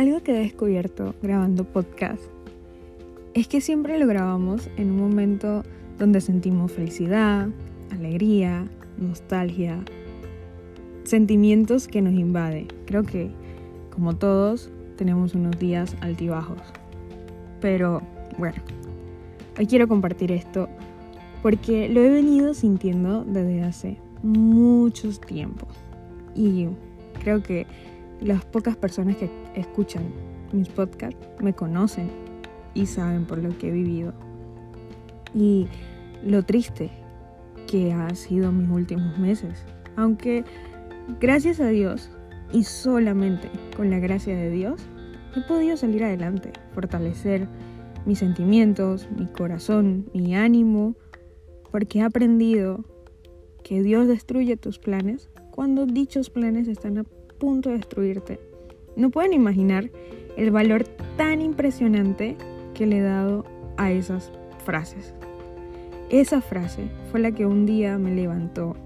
algo que he descubierto grabando podcast es que siempre lo grabamos en un momento donde sentimos felicidad, alegría, nostalgia, sentimientos que nos invaden. Creo que, como todos, tenemos unos días altibajos. Pero bueno, hoy quiero compartir esto porque lo he venido sintiendo desde hace muchos tiempos. Y creo que las pocas personas que escuchan mis podcasts me conocen y saben por lo que he vivido. Y lo triste que ha sido mis últimos meses. Aunque gracias a Dios y solamente con la gracia de Dios he podido salir adelante, fortalecer mis sentimientos, mi corazón, mi ánimo, porque he aprendido que Dios destruye tus planes cuando dichos planes están punto de destruirte. No pueden imaginar el valor tan impresionante que le he dado a esas frases. Esa frase fue la que un día me levantó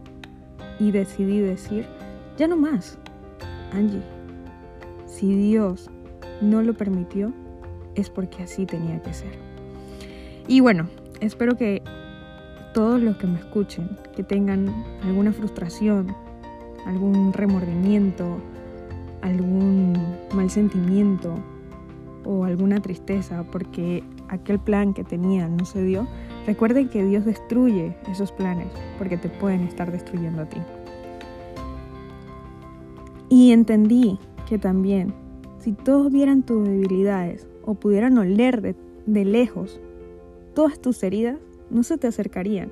y decidí decir, ya no más. Angie, si Dios no lo permitió, es porque así tenía que ser. Y bueno, espero que todos los que me escuchen, que tengan alguna frustración, algún remordimiento, algún mal sentimiento o alguna tristeza porque aquel plan que tenían no se dio, recuerden que Dios destruye esos planes porque te pueden estar destruyendo a ti. Y entendí que también, si todos vieran tus debilidades o pudieran oler de, de lejos todas tus heridas, no se te acercarían.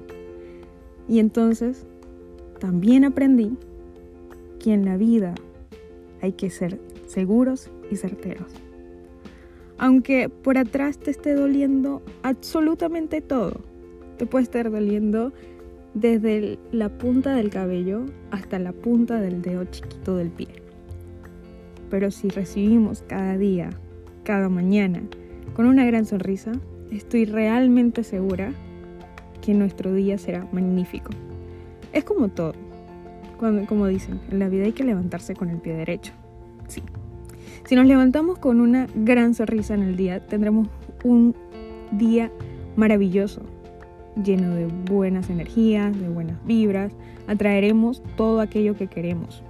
Y entonces también aprendí que en la vida hay que ser seguros y certeros. Aunque por atrás te esté doliendo absolutamente todo, te puede estar doliendo desde la punta del cabello hasta la punta del dedo chiquito del pie. Pero si recibimos cada día, cada mañana, con una gran sonrisa, estoy realmente segura que nuestro día será magnífico. Es como todo, como dicen, en la vida hay que levantarse con el pie derecho. Sí. Si nos levantamos con una gran sonrisa en el día, tendremos un día maravilloso, lleno de buenas energías, de buenas vibras, atraeremos todo aquello que queremos.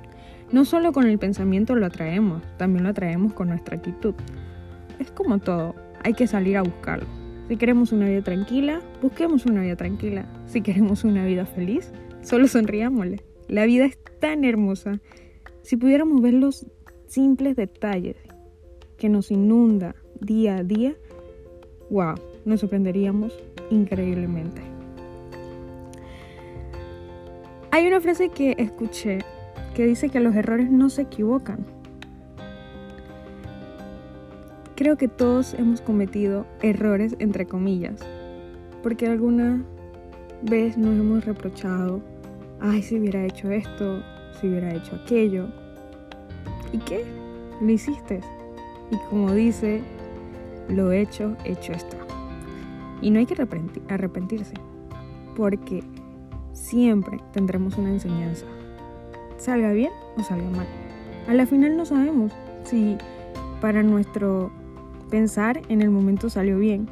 No solo con el pensamiento lo atraemos, también lo atraemos con nuestra actitud. Es como todo, hay que salir a buscarlo. Si queremos una vida tranquila, busquemos una vida tranquila. Si queremos una vida feliz, solo sonriámosle. La vida es tan hermosa. Si pudiéramos ver los simples detalles que nos inunda día a día, wow, nos sorprenderíamos increíblemente. Hay una frase que escuché que dice que los errores no se equivocan. Creo que todos hemos cometido errores entre comillas, porque alguna vez nos hemos reprochado, ay, si hubiera hecho esto, si hubiera hecho aquello. ¿Y qué? Lo hiciste. Y como dice, lo hecho, hecho está. Y no hay que arrepentirse, porque siempre tendremos una enseñanza, salga bien o salga mal. A la final no sabemos si para nuestro pensar en el momento salió bien.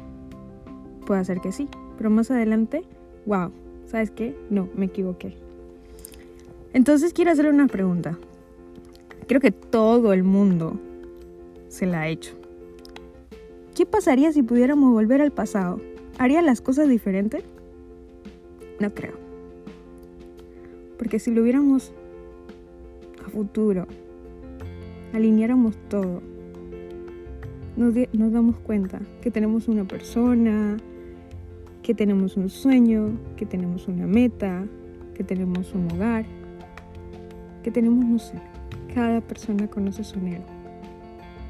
Puede ser que sí, pero más adelante, wow, ¿sabes qué? No, me equivoqué. Entonces quiero hacerle una pregunta. Creo que todo el mundo se la ha hecho. ¿Qué pasaría si pudiéramos volver al pasado? ¿Haría las cosas diferentes? No creo. Porque si lo viéramos a futuro, alineáramos todo, nos, damos cuenta que tenemos una persona, que tenemos un sueño, que tenemos una meta, que tenemos un hogar, que tenemos, no sé, cada persona conoce su anhelo.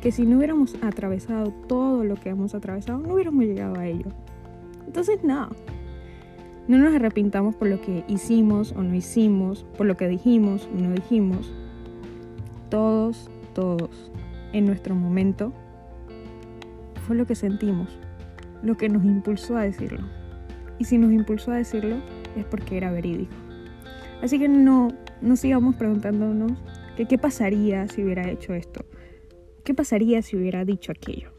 Que si no hubiéramos atravesado todo lo que hemos atravesado, no hubiéramos llegado a ello. Entonces, no. No nos arrepintamos por lo que hicimos o no hicimos, por lo que dijimos o no dijimos. Todos, todos, en nuestro momento, fue lo que sentimos, lo que nos impulsó a decirlo. Y si nos impulsó a decirlo, es porque era verídico. Así que no, no sigamos preguntándonos qué pasaría si hubiera hecho esto. ¿Qué pasaría si hubiera dicho aquello?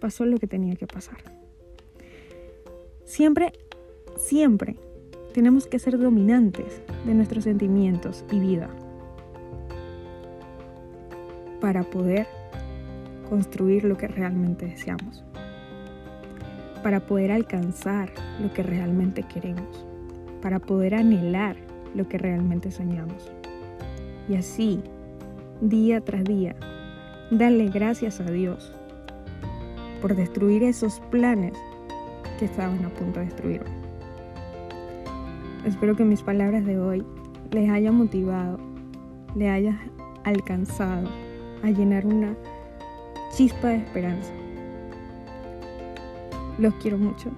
Pasó lo que tenía que pasar. Siempre, siempre tenemos que ser dominantes de nuestros sentimientos y vida para poder construir lo que realmente deseamos, para poder alcanzar lo que realmente queremos, para poder anhelar lo que realmente soñamos. Y así, día tras día, darle gracias a Dios por destruir esos planes que estaban a punto de destruirme. Espero que mis palabras de hoy les hayan motivado, les haya alcanzado a llenar una chispa de esperanza. Los quiero mucho.